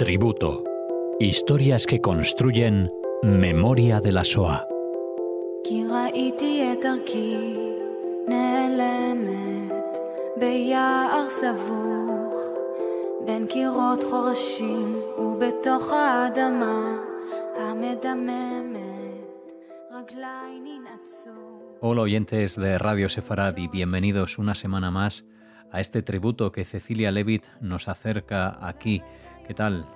Tributo. Historias que construyen memoria de la SOA. Hola oyentes de Radio Sefarad y bienvenidos una semana más a este tributo que Cecilia Levitt nos acerca aquí. ¿Qué tal?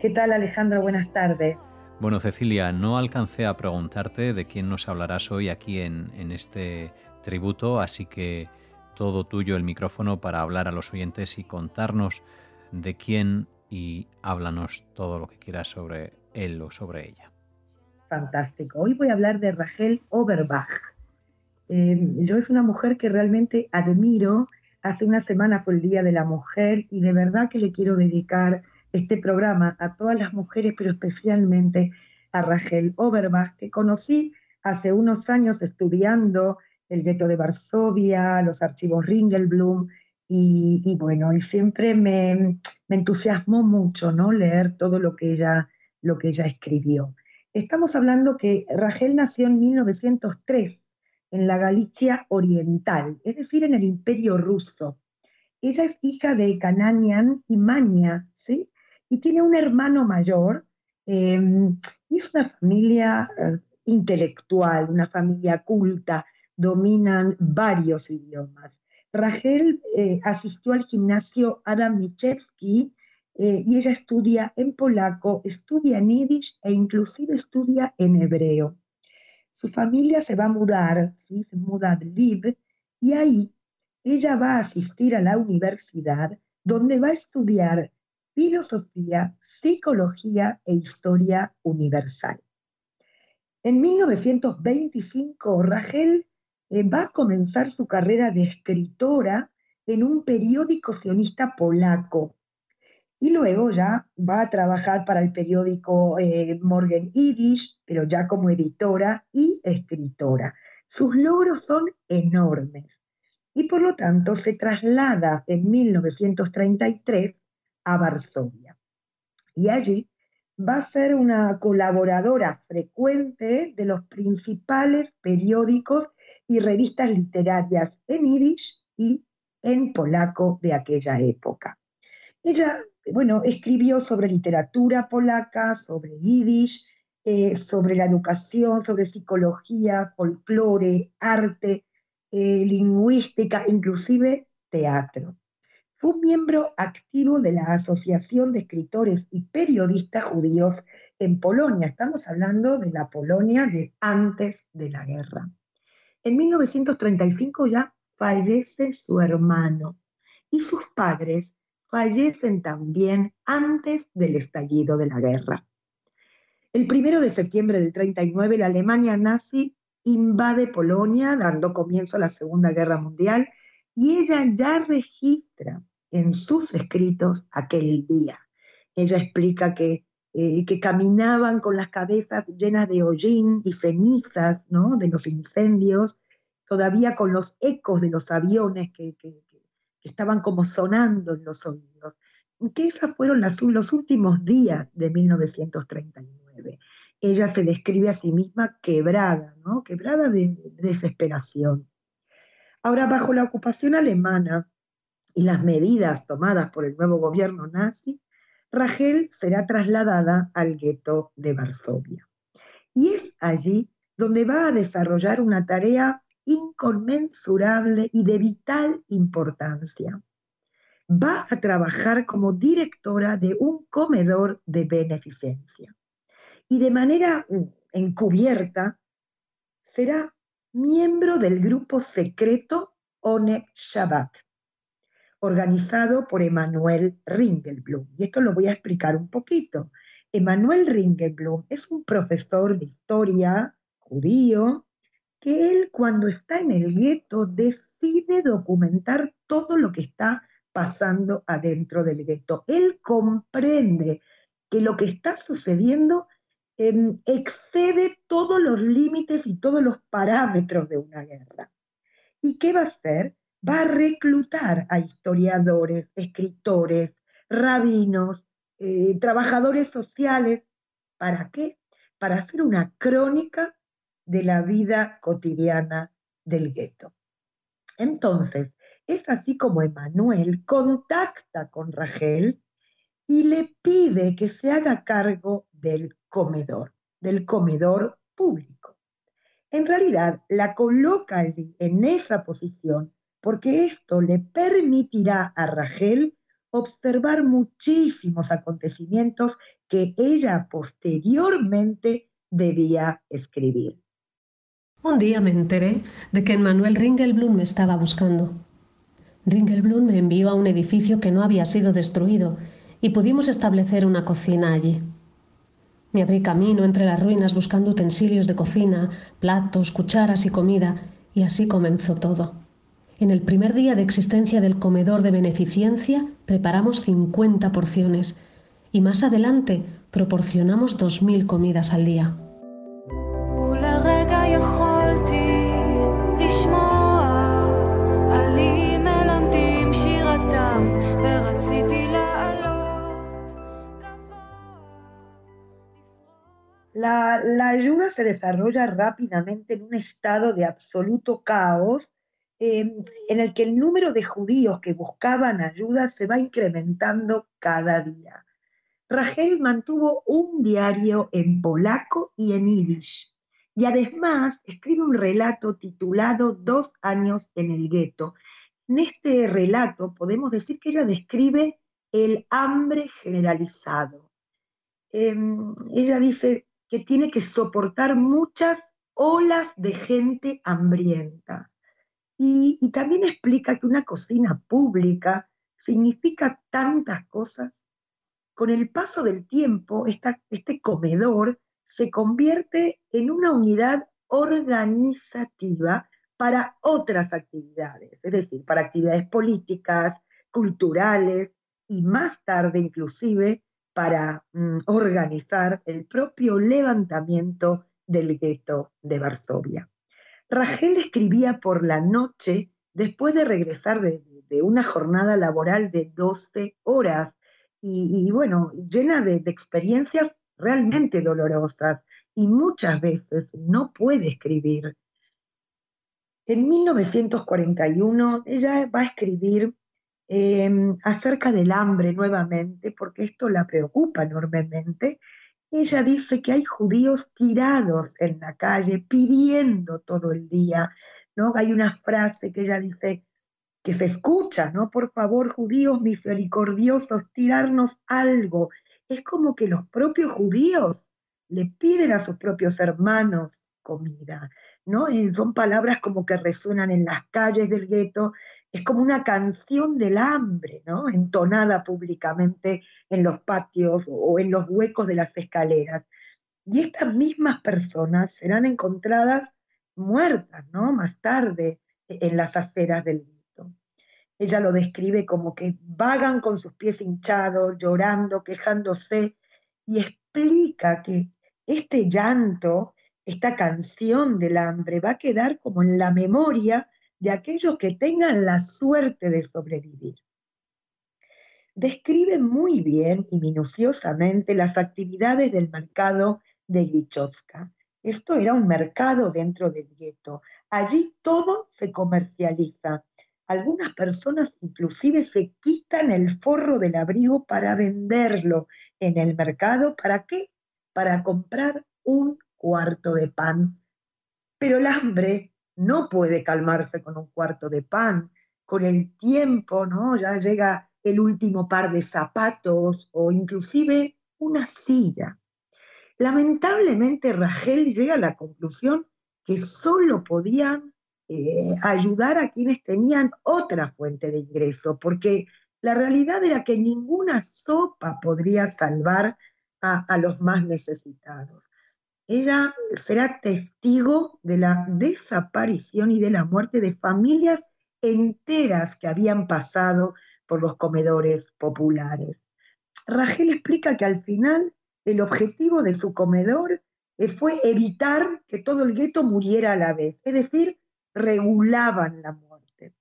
¿Qué tal Alejandro? Buenas tardes. Bueno, Cecilia, no alcancé a preguntarte de quién nos hablarás hoy aquí en, en este tributo, así que todo tuyo el micrófono para hablar a los oyentes y contarnos de quién y háblanos todo lo que quieras sobre él o sobre ella. Fantástico. Hoy voy a hablar de Rachel Oberbach. Eh, yo es una mujer que realmente admiro. Hace una semana fue el Día de la Mujer y de verdad que le quiero dedicar este programa a todas las mujeres, pero especialmente a Rachel Oberbach, que conocí hace unos años estudiando el gueto de Varsovia, los archivos Ringelblum, y, bueno, y siempre me, me, entusiasmó mucho ¿no? leer todo lo que, ella, lo que ella escribió. Estamos hablando que Rachel nació en 1903 en la Galicia Oriental, es decir, en el Imperio Ruso. Ella es hija de Cananian y Mania, ¿sí? Y tiene un hermano mayor, em, es una familia eh, intelectual, una familia culta, dominan varios idiomas. Rachel eh, asistió al gimnasio Adam Michewski eh, y ella estudia en polaco, estudia en yiddish e inclusive estudia en hebreo. Su familia se va a mudar, se muda a y ahí ella va a asistir a la universidad donde va a estudiar filosofía, psicología e historia universal. En 1925, Rachel eh, va a comenzar su carrera de escritora en un periódico sionista polaco. Y luego ya va a trabajar para el periódico eh, Morgen Yiddish, pero ya como editora y escritora. Sus logros son enormes y por lo tanto se traslada en 1933 a Varsovia. Y allí va a ser una colaboradora frecuente de los principales periódicos y revistas literarias en yiddish y en polaco de aquella época. Ella, bueno, escribió sobre literatura polaca, sobre yiddish, eh, sobre la educación, sobre psicología, folclore, arte, eh, lingüística, inclusive teatro. Fue un miembro activo de la Asociación de Escritores y Periodistas Judíos en Polonia. Estamos hablando de la Polonia de antes de la guerra. En 1935 ya fallece su hermano y sus padres fallecen también antes del estallido de la guerra. El primero de septiembre del 39 la Alemania nazi invade Polonia dando comienzo a la Segunda Guerra Mundial y ella ya registra en sus escritos aquel día. Ella explica que eh, caminaban con las cabezas llenas de hollín y cenizas ¿no? de los incendios, todavía con los ecos de los aviones que, estaban como sonando en los oídos. Que esos fueron los últimos días de 1939. Ella se describe a sí misma quebrada, ¿no? quebrada de desesperación. Ahora, bajo la ocupación alemana y las medidas tomadas por el nuevo gobierno nazi, Rachel será trasladada al gueto de Varsovia. Y es allí donde va a desarrollar una tarea inconmensurable y de vital importancia. Va a trabajar como directora de un comedor de beneficencia. Y de manera mm, encubierta será miembro del grupo secreto One Shabbat, organizado por Emanuel Ringelblum. Y esto lo voy a explicar un poquito. Emanuel Ringelblum es un profesor de historia judío que él cuando está en el gueto decide documentar todo lo que está pasando adentro del gueto. Él comprende que lo que está sucediendo em, excede todos los límites y todos los parámetros de una guerra. ¿Y qué va a hacer? va a reclutar a historiadores, escritores, rabinos, eh, trabajadores sociales. ¿Para qué? Para hacer una crónica de la vida cotidiana del gueto. Entonces, es así como Emanuel contacta con Rachel y le pide que se haga cargo del comedor, del comedor público. En realidad, la coloca allí en esa posición porque esto le permitirá a Rachel observar muchísimos acontecimientos que ella posteriormente debía escribir. Un día me enteré de que Manuel Ringelblum me estaba buscando. Ringelblum me envió a un edificio que no había sido destruido y pudimos establecer una cocina allí. Me abrí camino entre las ruinas buscando utensilios de cocina, platos, cucharas y comida, y así comenzó todo. En el primer día de existencia del comedor de beneficencia preparamos 50 porciones y más adelante proporcionamos 2.000 comidas al día. La, ayuda se desarrolla rápidamente en un estado de absoluto caos Em, en el que el número de judíos que buscaban ayuda se va incrementando cada día. Rachel mantuvo un diario en polaco y en yiddish, y además escribe un relato titulado Dos años en el gueto. En este relato podemos decir que ella describe el hambre generalizado. Em, ella dice que tiene que soportar muchas olas de gente hambrienta. Y, también explica que una cocina pública significa tantas cosas. Con el paso del tiempo, este comedor se convierte en una unidad organizativa para otras actividades, es decir, para actividades políticas, culturales y más tarde inclusive para mm, organizar el propio levantamiento del gueto de Varsovia. Rachel escribía por la noche después de regresar de, una jornada laboral de 12 horas y, bueno, llena de, de experiencias realmente dolorosas y muchas veces no puede escribir. En 1941 ella va a escribir em, acerca del hambre nuevamente, porque esto la preocupa enormemente, ella dice que hay judíos tirados en la calle pidiendo todo el día, ¿no? Hay una frase que ella dice que se escucha, ¿no? Por favor, judíos misericordiosos, tirarnos algo. Es como que los propios judíos le piden a sus propios hermanos comida, ¿no? Y son palabras como que resuenan en las calles del gueto es como una canción del hambre, ¿no? Entonada públicamente en los patios o en los huecos de las escaleras. Y estas mismas personas serán encontradas muertas, ¿no? Más tarde e, en las aceras del. Ella lo describe como que vagan con sus pies hinchados, llorando, quejándose, y explica que este llanto, esta canción del hambre, va a quedar como en la memoria de aquellos que tengan la suerte de sobrevivir. Describe muy bien y minuciosamente las actividades del mercado de Lichotska. Esto era un mercado dentro del gueto. Allí todo se comercializa. Algunas personas inclusive se quitan el forro del abrigo para venderlo en el mercado. ¿Para qué? Para comprar un cuarto de pan. Pero el hambre no puede calmarse con un cuarto de pan. Con el tiempo, ¿no? Ya llega el último par de zapatos o inclusive una silla. Lamentablemente, Rachel llega a la conclusión que solo podían eh, ayudar a quienes tenían otra fuente de ingreso, porque la realidad era que ninguna sopa podría salvar a los más necesitados ella será testigo de la desaparición y de la muerte de familias enteras que habían pasado por los comedores populares. Rachel explica que al final el objetivo de su comedor eh, fue evitar que todo el gueto muriera a la vez, es decir, regulaban la muerte.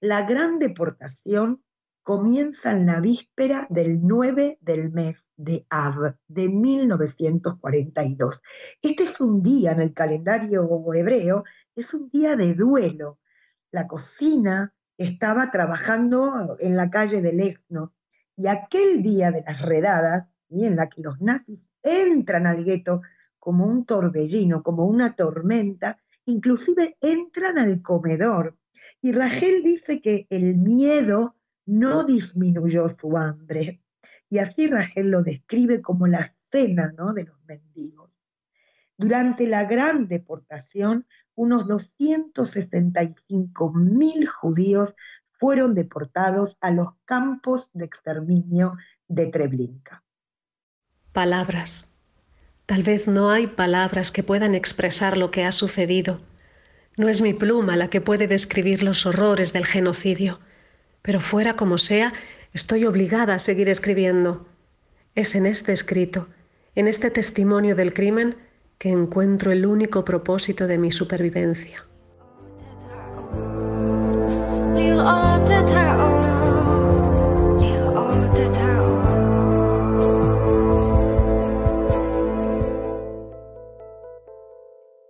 La gran deportación comienza en la víspera del 9 del mes de Av de 1942. Este es un día en el calendario hebreo, es un día de duelo. La cocina estaba trabajando en la calle del Exno y aquel día de las redadas, y en la que los nazis entran al gueto como un torbellino, como una tormenta, inclusive entran al comedor. Y Rachel dice que el miedo no disminuyó su hambre. Y así Rachel lo describe como la cena ¿no? de los mendigos. Durante la gran deportación, unos 265 mil judíos fueron deportados a los campos de exterminio de Treblinka. Palabras. Tal vez no hay palabras que puedan expresar lo que ha sucedido. No es mi pluma la que puede describir los horrores del genocidio pero fuera como sea, estoy obligada a seguir escribiendo. Es en este escrito, en este testimonio del crimen, que encuentro el único propósito de mi supervivencia.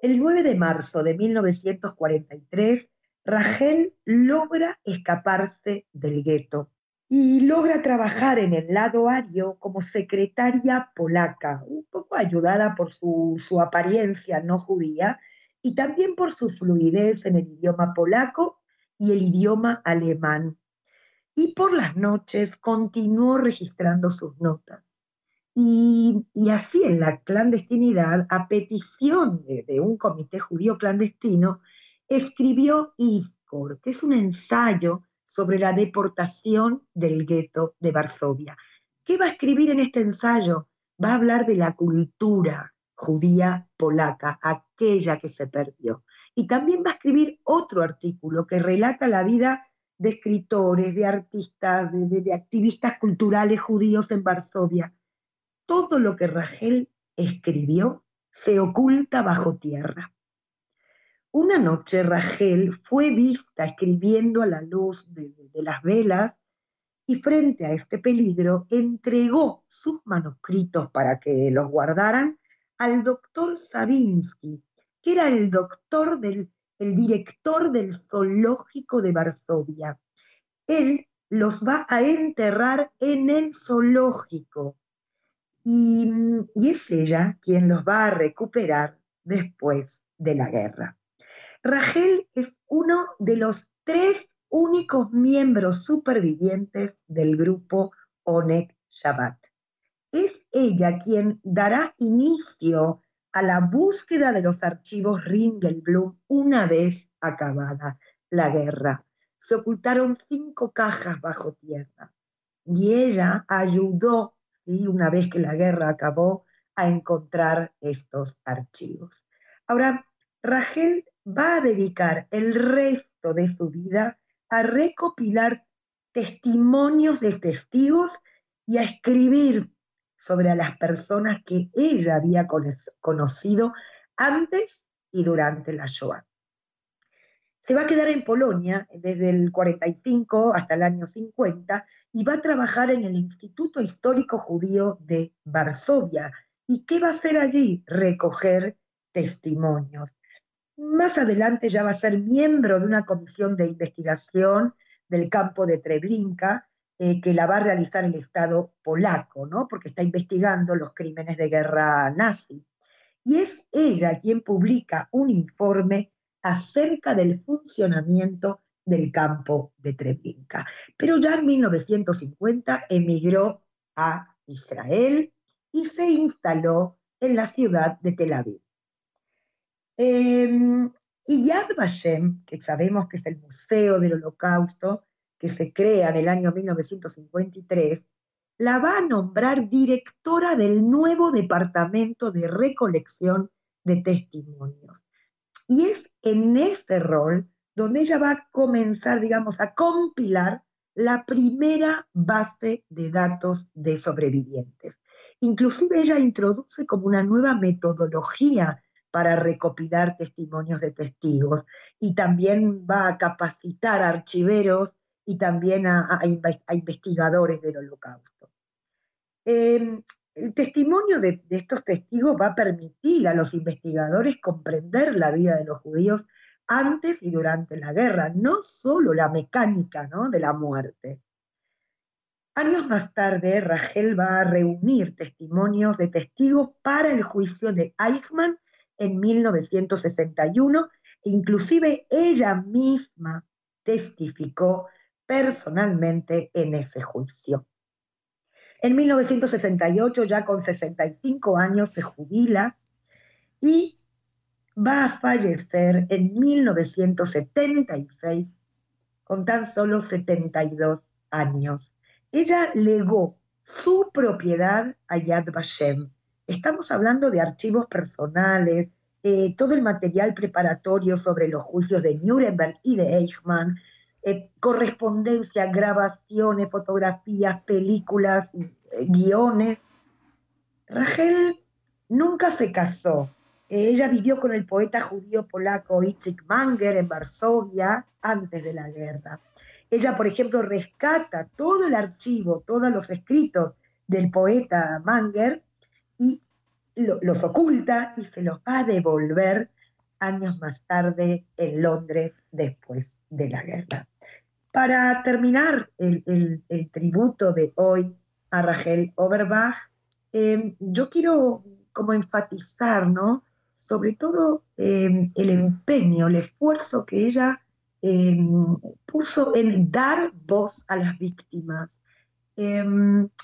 El 9 de marzo de 1943, Rachel logra escaparse del gueto y logra trabajar en el lado ario como secretaria polaca, un poco ayudada por su, su apariencia no judía y también por su fluidez en el idioma polaco y el idioma alemán. Y por las noches continuó registrando sus notas. Y, así en la clandestinidad, a petición de, un comité judío clandestino, escribió Iskor, que es un ensayo sobre la deportación del gueto de Varsovia. ¿Qué va a escribir en este ensayo? Va a hablar de la cultura judía polaca, aquella que se perdió. Y también va a escribir otro artículo que relata la vida de escritores, de artistas, de activistas culturales judíos en Varsovia. Todo lo que Rachel escribió se oculta bajo tierra. Una noche Rachel fue vista escribiendo a la luz de, las velas y frente a este peligro entregó sus manuscritos para que los guardaran al doctor Savinsky, que era el doctor del el director del zoológico de Varsovia. Él los va a enterrar en el zoológico y es ella quien los va a recuperar después de la guerra. Rachel es uno de los tres únicos miembros supervivientes del grupo Onek Shabbat. Es ella quien dará inicio a la búsqueda de los archivos Ringelblum una vez acabada la guerra. Se ocultaron cinco cajas bajo tierra y ella ayudó, y una vez que la guerra acabó, a encontrar estos archivos. Ahora, Rachel va a dedicar el resto de su vida a recopilar testimonios de testigos y a escribir sobre a las personas que ella había conocido antes y durante la Shoah. Se va a quedar en Polonia desde el 45 hasta el año 50 y va a trabajar en el Instituto Histórico Judío de Varsovia. ¿Y qué va a hacer allí? Recoger testimonios. Más adelante ya va a ser miembro de una comisión de investigación del campo de Treblinka, eh, que la va a realizar el Estado polaco, ¿no? porque está investigando los crímenes de guerra nazi. Y es ella quien publica un informe acerca del funcionamiento del campo de Treblinka. Pero ya en 1950 emigró a Israel y se instaló en la ciudad de Tel Aviv. Em, y Yad Vashem, que sabemos que es el Museo del Holocausto, que se crea en el año 1953, la va a nombrar directora del nuevo departamento de recolección de testimonios. Y es en ese rol donde ella va a comenzar, digamos, a compilar la primera base de datos de sobrevivientes. Inclusive ella introduce como una nueva metodología para recopilar testimonios de testigos y también va a capacitar archiveros y también a, investigadores del holocausto. Em, el testimonio de, estos testigos va a permitir a los investigadores comprender la vida de los judíos antes y durante la guerra, no solo la mecánica de la muerte. Años más tarde, Rachel va a reunir testimonios de testigos para el juicio de Eichmann en 1961 e inclusive ella misma testificó personalmente en ese juicio. En 1968, ya con 65 años, se jubila y va a fallecer en 1976 con tan solo 72 años. Ella legó su propiedad a Yad Vashem. Estamos hablando de archivos personales, eh, todo el material preparatorio sobre los juicios de Nuremberg y de Eichmann, eh, correspondencia, grabaciones, fotografías, películas, eh, guiones. Rachel nunca se casó. ella vivió con el poeta judío polaco Itzik Manger en Varsovia antes de la guerra. Ella, por ejemplo, rescata todo el archivo, todos los escritos del poeta Manger y los oculta y se los va a devolver años más tarde en Londres después de la guerra. Para terminar el, tributo de hoy a Rachel Oberbach, em, yo quiero como enfatizar, ¿no? Sobre todo em, el empeño, el esfuerzo que ella Em, puso en dar voz a las víctimas,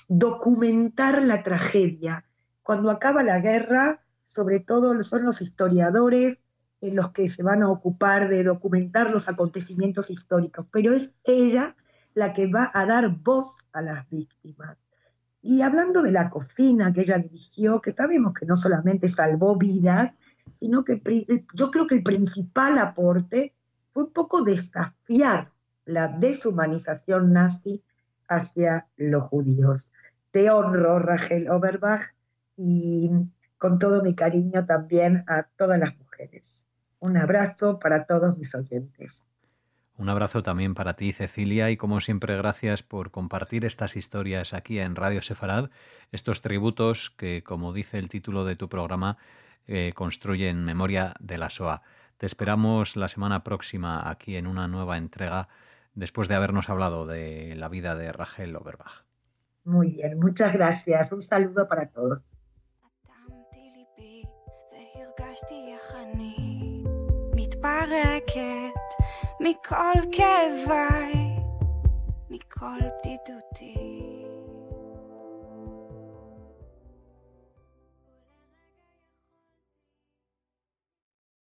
documentar la tragedia. Cuando acaba la guerra, sobre todo son los historiadores en los que se van a ocupar de documentar los acontecimientos históricos, pero es ella la que va a dar voz a las víctimas. Y hablando de la cocina que ella dirigió, que sabemos que no solamente salvó vidas, sino que yo creo que el principal aporte un poco desafiar la deshumanización nazi hacia los judíos. Te honro, Rachel Oberbach, y con todo mi cariño también a todas las mujeres. Un abrazo para todos mis oyentes. Un abrazo también para ti, Cecilia, y como siempre, gracias por compartir estas historias aquí en Radio Sefarad, estos tributos que, como dice el título de tu programa, eh, construyen memoria de la SOA. Te esperamos la semana próxima aquí en una nueva entrega después de habernos hablado de la vida de Rachel Oberbach. Muy bien, muchas gracias. Un saludo para todos. מתפרקת מכל כאביי, מכל בדידותי.